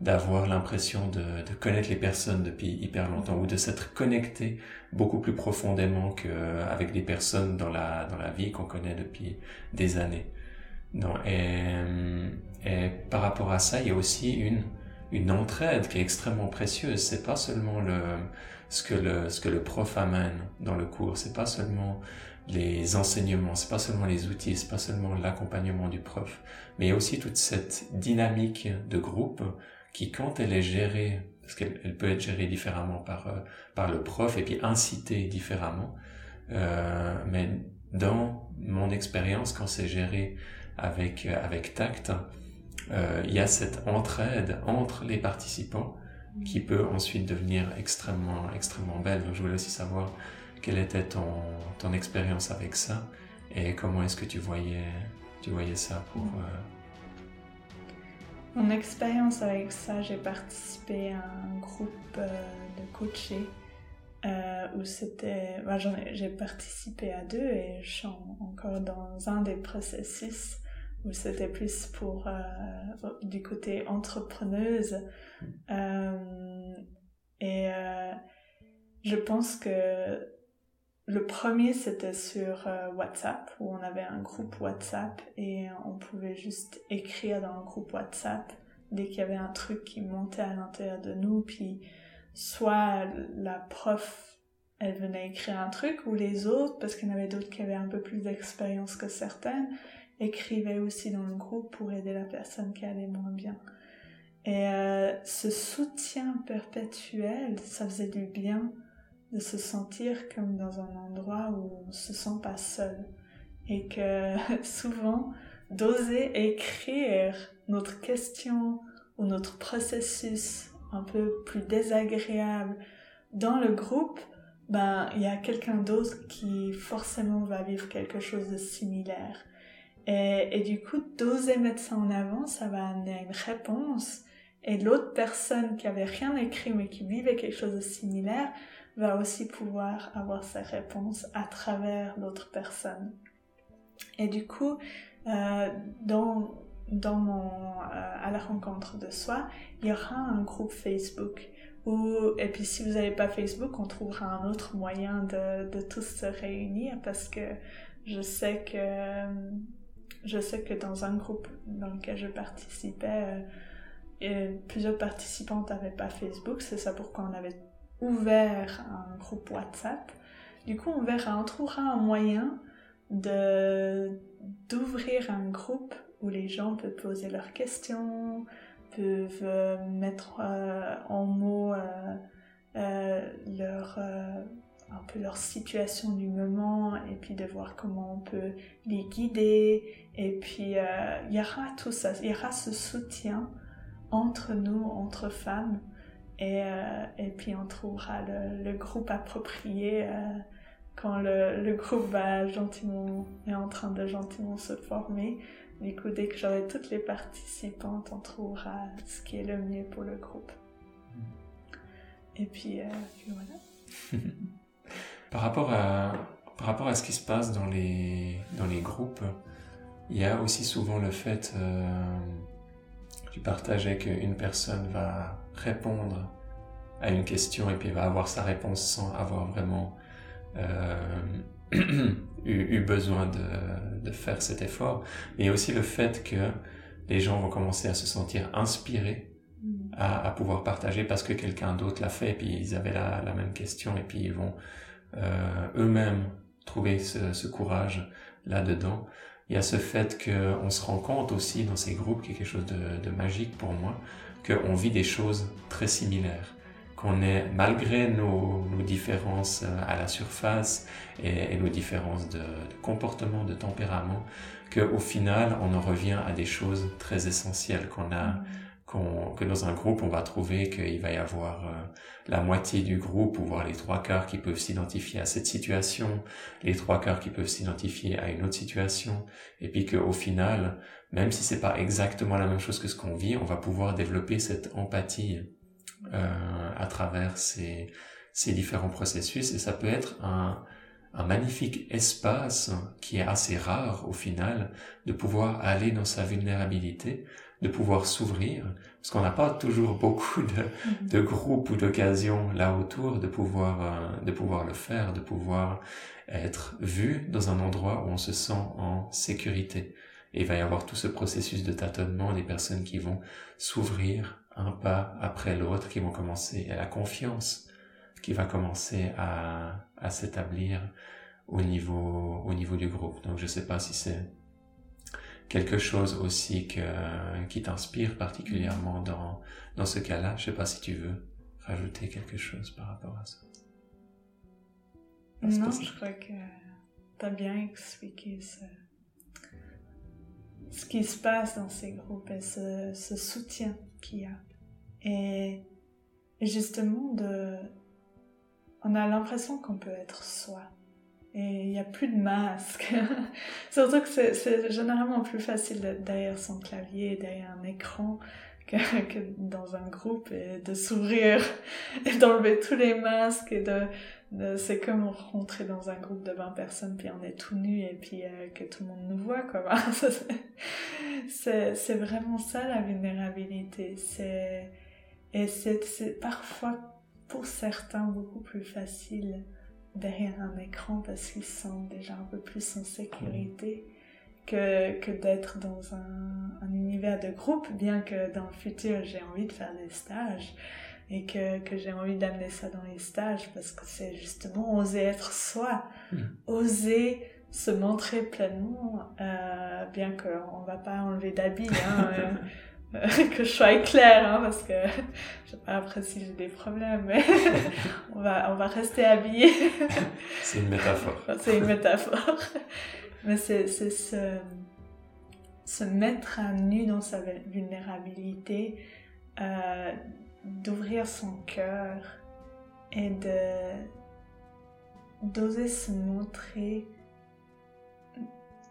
d'avoir l'impression de, de, connaître les personnes depuis hyper longtemps ou de s'être connecté beaucoup plus profondément qu'avec des personnes dans la, dans la vie qu'on connaît depuis des années. Non, et, et par rapport à ça, il y a aussi une, une entraide qui est extrêmement précieuse. C'est pas seulement le, ce que le, ce que le prof amène dans le cours, c'est pas seulement les enseignements, c'est pas seulement les outils, c'est pas seulement l'accompagnement du prof, mais il y a aussi toute cette dynamique de groupe qui, quand elle est gérée, parce qu'elle peut être gérée différemment par, euh, par le prof et puis incitée différemment, euh, mais dans mon expérience, quand c'est géré avec, avec tact, euh, il y a cette entraide entre les participants qui peut ensuite devenir extrêmement, extrêmement belle. Donc, je voulais aussi savoir quelle était ton, ton expérience avec ça et comment est-ce que tu voyais, tu voyais ça pour, euh, mon expérience avec ça, j'ai participé à un groupe euh, de coachés euh, où c'était. j'ai participé à deux et je suis encore dans un des processus où c'était plus pour euh, du côté entrepreneuse. et je pense que le premier, c'était sur euh, WhatsApp, où on avait un groupe WhatsApp et on pouvait juste écrire dans le groupe WhatsApp dès qu'il y avait un truc qui montait à l'intérieur de nous, puis soit la prof, elle venait écrire un truc, ou les autres, parce qu'il y en avait d'autres qui avaient un peu plus d'expérience que certaines, écrivaient aussi dans le groupe pour aider la personne qui allait moins bien. Et euh, ce soutien perpétuel, ça faisait du bien de se sentir comme dans un endroit où on se sent pas seul et que souvent d'oser écrire notre question ou notre processus un peu plus désagréable dans le groupe, ben il y a quelqu'un d'autre qui forcément va vivre quelque chose de similaire. Et, du coup, d'oser mettre ça en avant, ça va amener une réponse. Et l'autre personne qui avait rien écrit mais qui vivait quelque chose de similaire va aussi pouvoir avoir sa réponse à travers l'autre personne. Et du coup, euh, dans, dans mon, euh, à la rencontre de soi, il y aura un groupe Facebook. Où, et puis si vous n'avez pas Facebook, on trouvera un autre moyen de, de tous se réunir parce que je sais que je sais que dans un groupe dans lequel je participais, euh, plusieurs participantes n'avaient pas Facebook. C'est ça pourquoi on avait ouvert un groupe WhatsApp. Du coup, on verra, on trouvera un moyen de d'ouvrir un groupe où les gens peuvent poser leurs questions, peuvent euh, mettre euh, en mots euh, leur un peu leur situation du moment et puis de voir comment on peut les guider et puis il y aura tout ça, il y aura ce soutien entre nous, entre femmes et, euh, et puis on trouvera le, le groupe approprié euh, quand le, le, groupe va gentiment, est en train de gentiment se former. Du coup, dès que j'aurai toutes les participantes, on trouvera ce qui est le mieux pour le groupe. Et puis, euh, puis voilà. par, rapport à, par rapport à ce qui se passe dans les, dans les groupes, Il y a aussi souvent le fait, euh, tu partageais qu'une personne va répondre à une question et puis va avoir sa réponse sans avoir vraiment euh, eu, besoin de, de, faire cet effort. Mais il y a aussi le fait que les gens vont commencer à se sentir inspirés mm. à, à pouvoir partager parce que quelqu'un d'autre l'a fait et puis ils avaient la, la, même question et puis ils vont euh, eux-mêmes trouver ce, ce courage là-dedans. Il y a ce fait qu'on se rend compte aussi dans ces groupes, qui est quelque chose de, de magique pour moi, qu'on vit des choses très similaires qu'on est, malgré nos, nos, différences euh, à la surface et, et nos différences de, de, comportement, de tempérament, qu'au final, on en revient à des choses très essentielles qu'on a, qu'on, que dans un groupe, on va trouver qu'il va y avoir euh, la moitié du groupe, ou voire les trois quarts qui peuvent s'identifier à cette situation, les trois quarts qui peuvent s'identifier à une autre situation, et puis qu'au final, même si c'est pas exactement la même chose que ce qu'on vit, on va pouvoir développer cette empathie euh, à travers ces, ces différents processus. Et ça peut être un, un magnifique espace qui est assez rare au final de pouvoir aller dans sa vulnérabilité, de pouvoir s'ouvrir, parce qu'on n'a pas toujours beaucoup de, mm-hmm. de groupes ou d'occasions là autour de pouvoir, euh, de pouvoir le faire, de pouvoir être vu dans un endroit où on se sent en sécurité. Et il va y avoir tout ce processus de tâtonnement des personnes qui vont s'ouvrir un pas après l'autre qui vont commencer, à la confiance qui va commencer à, à s'établir au niveau, au niveau du groupe. Donc je sais pas si c'est quelque chose aussi que, qui t'inspire particulièrement dans, dans ce cas-là? Je sais pas si tu veux rajouter quelque chose par rapport à ça. Non, je crois que tu as bien expliqué ce, ce qui se passe dans ces groupes et ce, ce soutien qu'il y a. Et, justement, de, on a l'impression qu'on peut être soi. Et il n'y a plus de masque. Surtout que c'est généralement plus facile d'être derrière son clavier, derrière un écran, que, dans un groupe et de s'ouvrir et d'enlever tous les masques et de c'est comme rentrer dans un groupe de 20 personnes puis on est tout nu et puis euh, que tout le monde nous voit quoi. c'est vraiment ça la vulnérabilité. C'est et c'est parfois pour certains beaucoup plus facile derrière un écran parce qu'ils se sentent déjà un peu plus en sécurité que, que d'être dans un, un, univers de groupe, bien que dans le futur j'ai envie de faire des stages et que, que j'ai envie d'amener ça dans les stages parce que c'est justement oser être soi, mm. oser se montrer pleinement, euh, bien qu'on va pas enlever d'habits. Hein, euh, que je sois claire, hein, parce que je sais pas après si j'ai des problèmes, mais on va, on va rester habillé. c'est une métaphore. c'est une métaphore. Mais c'est, c'est se, se mettre à nu dans sa vulnérabilité, euh, d'ouvrir son cœur et de, d'oser se montrer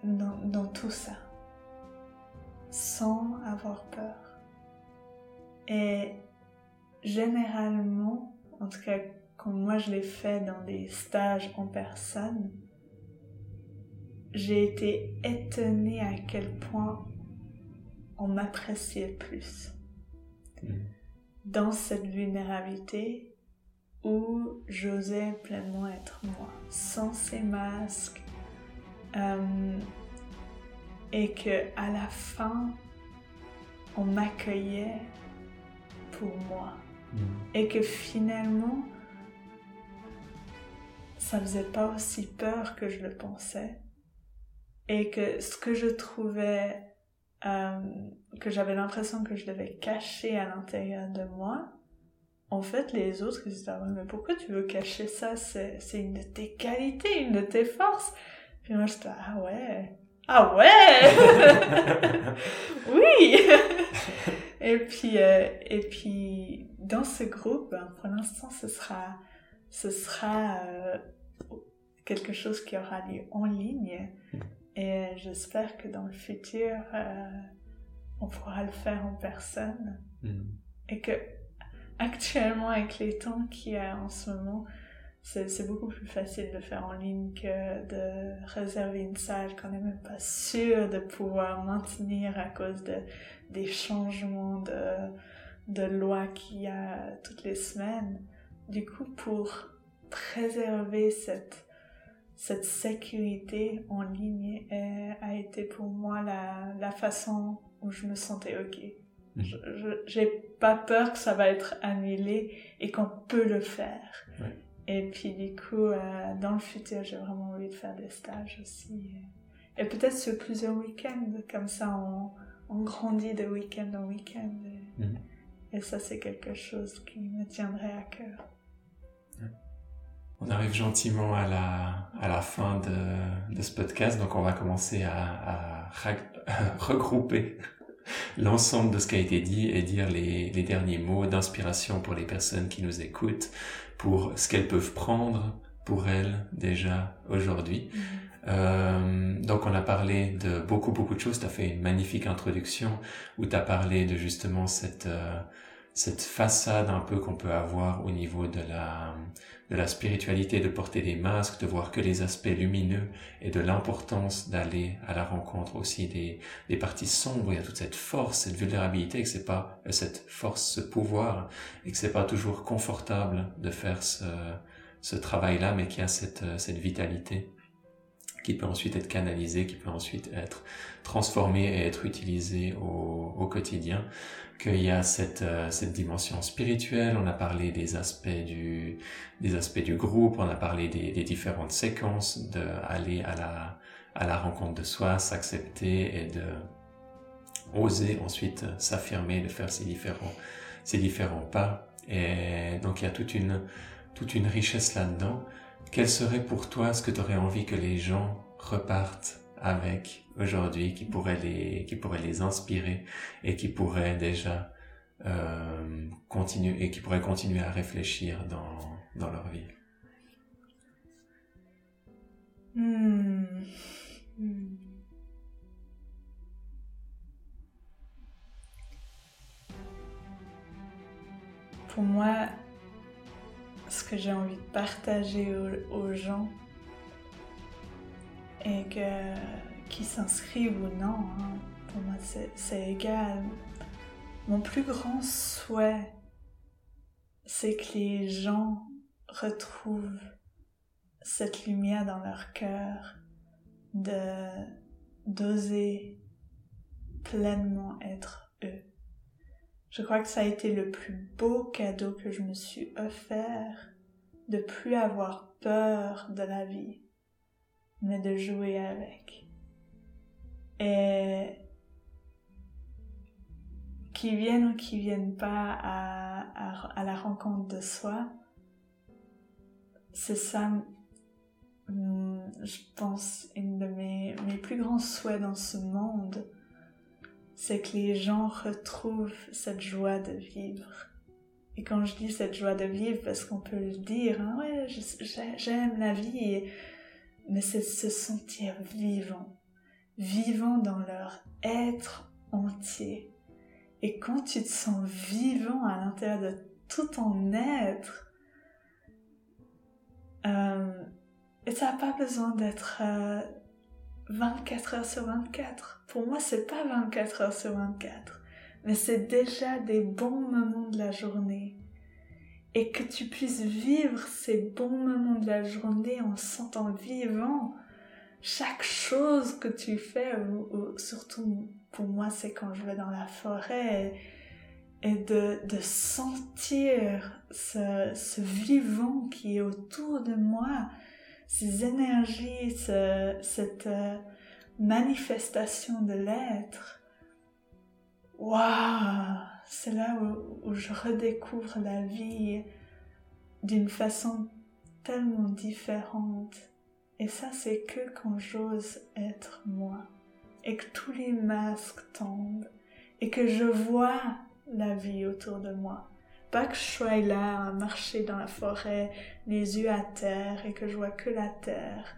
dans, dans tout ça sans avoir peur. Et généralement, en tout cas quand moi je l'ai fait dans des stages en personne, j'ai été étonnée à quel point on m'appréciait plus. Dans cette vulnérabilité où j'osais pleinement être moi, sans ces masques, euh, et que à la fin on m'accueillait pour moi. Mm. et que finalement ça faisait pas aussi peur que je le pensais. Et que ce que je trouvais euh, que j'avais l'impression que je devais cacher à l'intérieur de moi en fait les autres ils disaient ah mais pourquoi tu veux cacher ça? C'est une de tes qualités une de tes forces. Puis moi je disais ah ouais ah ouais? Oui Et puis, euh, et puis, dans ce groupe, ben, pour l'instant, ce sera, ce sera euh, quelque chose qui aura lieu en ligne. Et j'espère que dans le futur, euh, on pourra le faire en personne. Mm. Et que, actuellement, avec les temps qu'il y a en ce moment, c'est beaucoup plus facile de faire en ligne que de réserver une salle qu'on n'est même pas sûr de pouvoir maintenir à cause de, des changements de, de loi qu'il y a toutes les semaines. Du coup, pour préserver cette, cette sécurité en ligne a été pour moi la, la façon où je me sentais OK. Mhm. Je J'ai pas peur que ça va être annulé et qu'on peut le faire. Et puis du coup, euh, dans le futur, j'ai vraiment envie de faire des stages aussi. Et peut-être sur plusieurs week-ends, comme ça on, on grandit de week-end en week-end. Mhm. Et, ça, c'est quelque chose qui me tiendrait à cœur. On arrive gentiment à la, à la fin de, de ce podcast, donc on va commencer à, à regrouper l'ensemble de ce qui a été dit et dire les, les derniers mots d'inspiration pour les personnes qui nous écoutent pour ce qu'elles peuvent prendre pour elles déjà aujourd'hui. Mhm. Euh, donc on a parlé de beaucoup beaucoup de choses. Tu as fait une magnifique introduction où tu as parlé de justement cette euh, cette façade un peu qu'on peut avoir au niveau de la de la spiritualité, de porter des masques, de voir que les aspects lumineux et de l'importance d'aller à la rencontre aussi des, des parties sombres. Il y a toute cette force, cette vulnérabilité, que c'est pas euh, cette force, ce pouvoir, et que c'est pas toujours confortable de faire ce, ce travail-là, mais qu'il y a cette, euh, cette vitalité qui peut ensuite être canalisée, qui peut ensuite être transformée et être utilisée au, quotidien qu'il y a cette, euh, cette dimension spirituelle, on a parlé des aspects du, des aspects du groupe, on a parlé des, différentes séquences, de aller à la, à la rencontre de soi, s'accepter et de oser ensuite s'affirmer, de faire ces différents, ces différents pas. Et donc il y a toute une, toute une richesse là-dedans. Quel serait pour toi ce que tu aurais envie que les gens repartent avec aujourd'hui qui pourrait les qui pourrait les inspirer et qui pourrait déjà euh, continuer et qui pourrait continuer à réfléchir dans dans leur vie? Hmm. Hmm. Pour moi, que j'ai envie de partager aux gens, et que qui s'inscrivent ou non, hein, pour moi c'est égal. Mon plus grand souhait, c'est que les gens retrouvent cette lumière dans leur cœur, d'oser pleinement être eux. Je crois que ça a été le plus beau cadeau que je me suis offert, de plus avoir peur de la vie, mais de jouer avec. Et qui viennent ou qui viennent pas à, la rencontre de soi, c'est ça, hum, je pense, une de mes, mes plus grands souhaits dans ce monde, c'est que les gens retrouvent cette joie de vivre. Et quand je dis cette joie de vivre, parce qu'on peut le dire, hein, ouais, j'aime la vie, mais c'est se sentir vivant, vivant dans leur être entier. Et quand tu te sens vivant à l'intérieur de tout ton être, euh, et ça n'a pas besoin d'être 24 euh, heures sur 24. Pour moi, c'est pas 24 heures sur 24, mais c'est déjà des bons moments de la journée et que tu puisses vivre ces bons moments de la journée en se sentant vivant. Chaque chose que tu fais, surtout pour moi, c'est quand je vais dans la forêt, et de, sentir ce, vivant qui est autour de moi, ces énergies, cette euh, manifestation de l'être. Waouh c'est là où, je redécouvre la vie d'une façon tellement différente. Et ça, c'est que quand j'ose être moi et que tous les masques tombent et que je vois la vie autour de moi. Pas que je sois là à marcher dans la forêt, les yeux à terre et que je vois que la terre,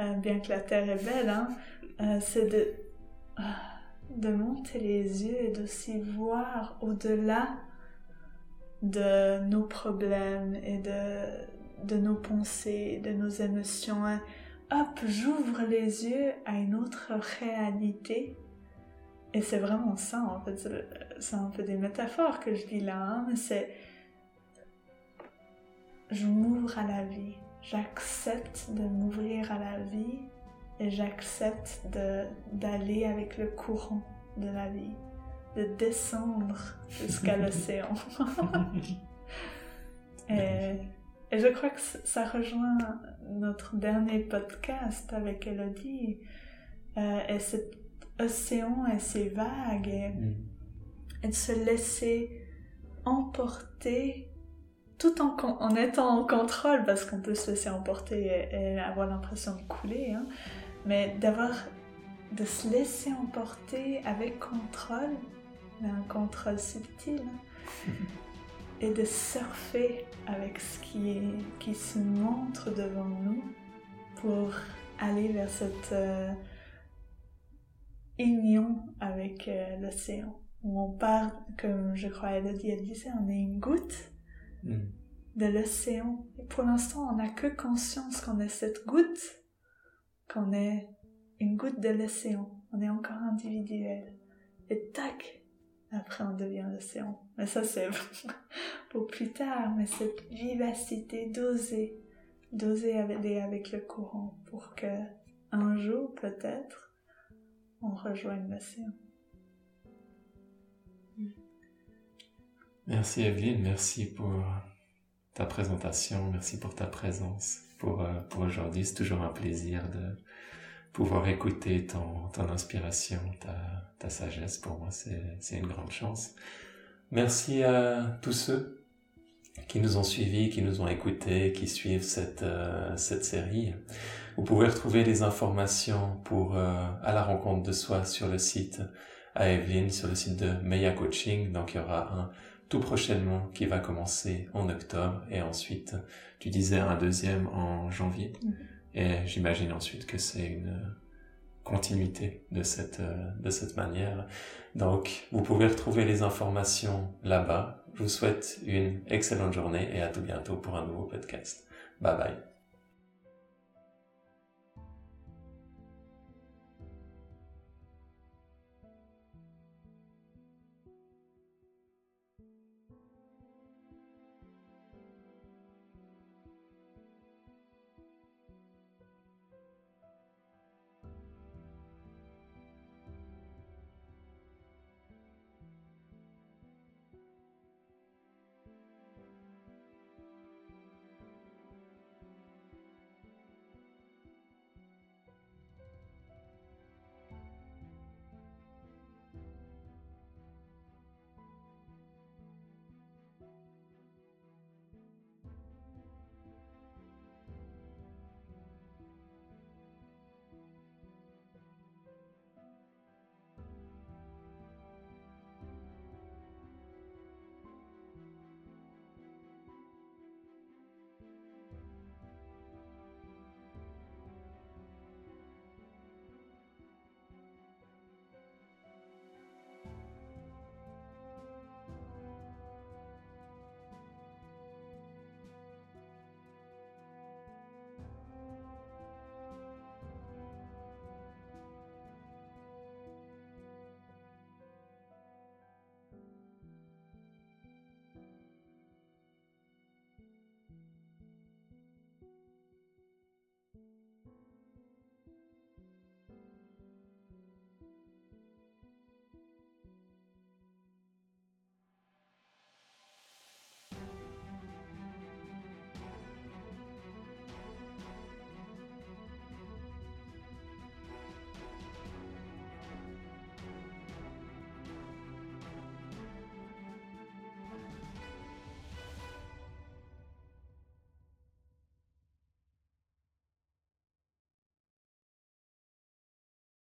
euh, bien que la terre est belle, hein, euh, c'est de... Ah, de monter les yeux et d'aussi voir au-delà de nos problèmes et de, de nos pensées, de nos émotions. Hop, j'ouvre les yeux à une autre réalité. Et c'est vraiment ça, en fait. C'est un peu des métaphores que je dis là, hein, mais c'est. Je m'ouvre à la vie. J'accepte de m'ouvrir à la vie et j'accepte d'aller avec le courant de la vie, de descendre jusqu'à l'océan. et, et, je crois que ça rejoint notre dernier podcast avec Elodie. Euh, et cet océan et ces vagues et, mm. et de se laisser emporter tout en, en, étant en contrôle, parce qu'on peut se laisser emporter et, avoir l'impression de couler, hein, mais d'avoir, de se laisser emporter avec contrôle, mais un contrôle subtil, hein, et de surfer avec ce qui, est, qui se montre devant nous pour aller vers cette euh, union avec euh, l'océan. Où on part, comme je crois Elodie elle disait, on est une goutte mm. de l'océan. Et pour l'instant, on n'a que conscience qu'on est cette goutte, qu'on est une goutte de l'océan. On est encore individuel. Et tac, après on devient l'océan. Mais ça c'est pour plus tard, mais cette vivacité d'oser, d'oser aller avec le courant pour que un jour peut-être on rejoigne l'océan. Merci Evelyne, merci pour ta présentation, merci pour ta présence pour, euh, pour aujourd'hui. C'est toujours un plaisir de pouvoir écouter ton, ton inspiration, ta, ta sagesse. Pour moi, c'est une grande chance. Merci à tous ceux qui nous ont suivis, qui nous ont écoutés, qui suivent cette, euh, cette série. Vous pouvez retrouver les informations pour euh, à la rencontre de soi sur le site à Evelyn, sur le site de Meya Coaching. Donc il y aura un tout prochainement qui va commencer en octobre et ensuite tu disais un deuxième en janvier. Mm-hmm. Et j'imagine ensuite que c'est une continuité de cette, euh, de cette manière. Donc, vous pouvez retrouver les informations là-bas. Je vous souhaite une excellente journée et à tout bientôt pour un nouveau podcast. Bye bye.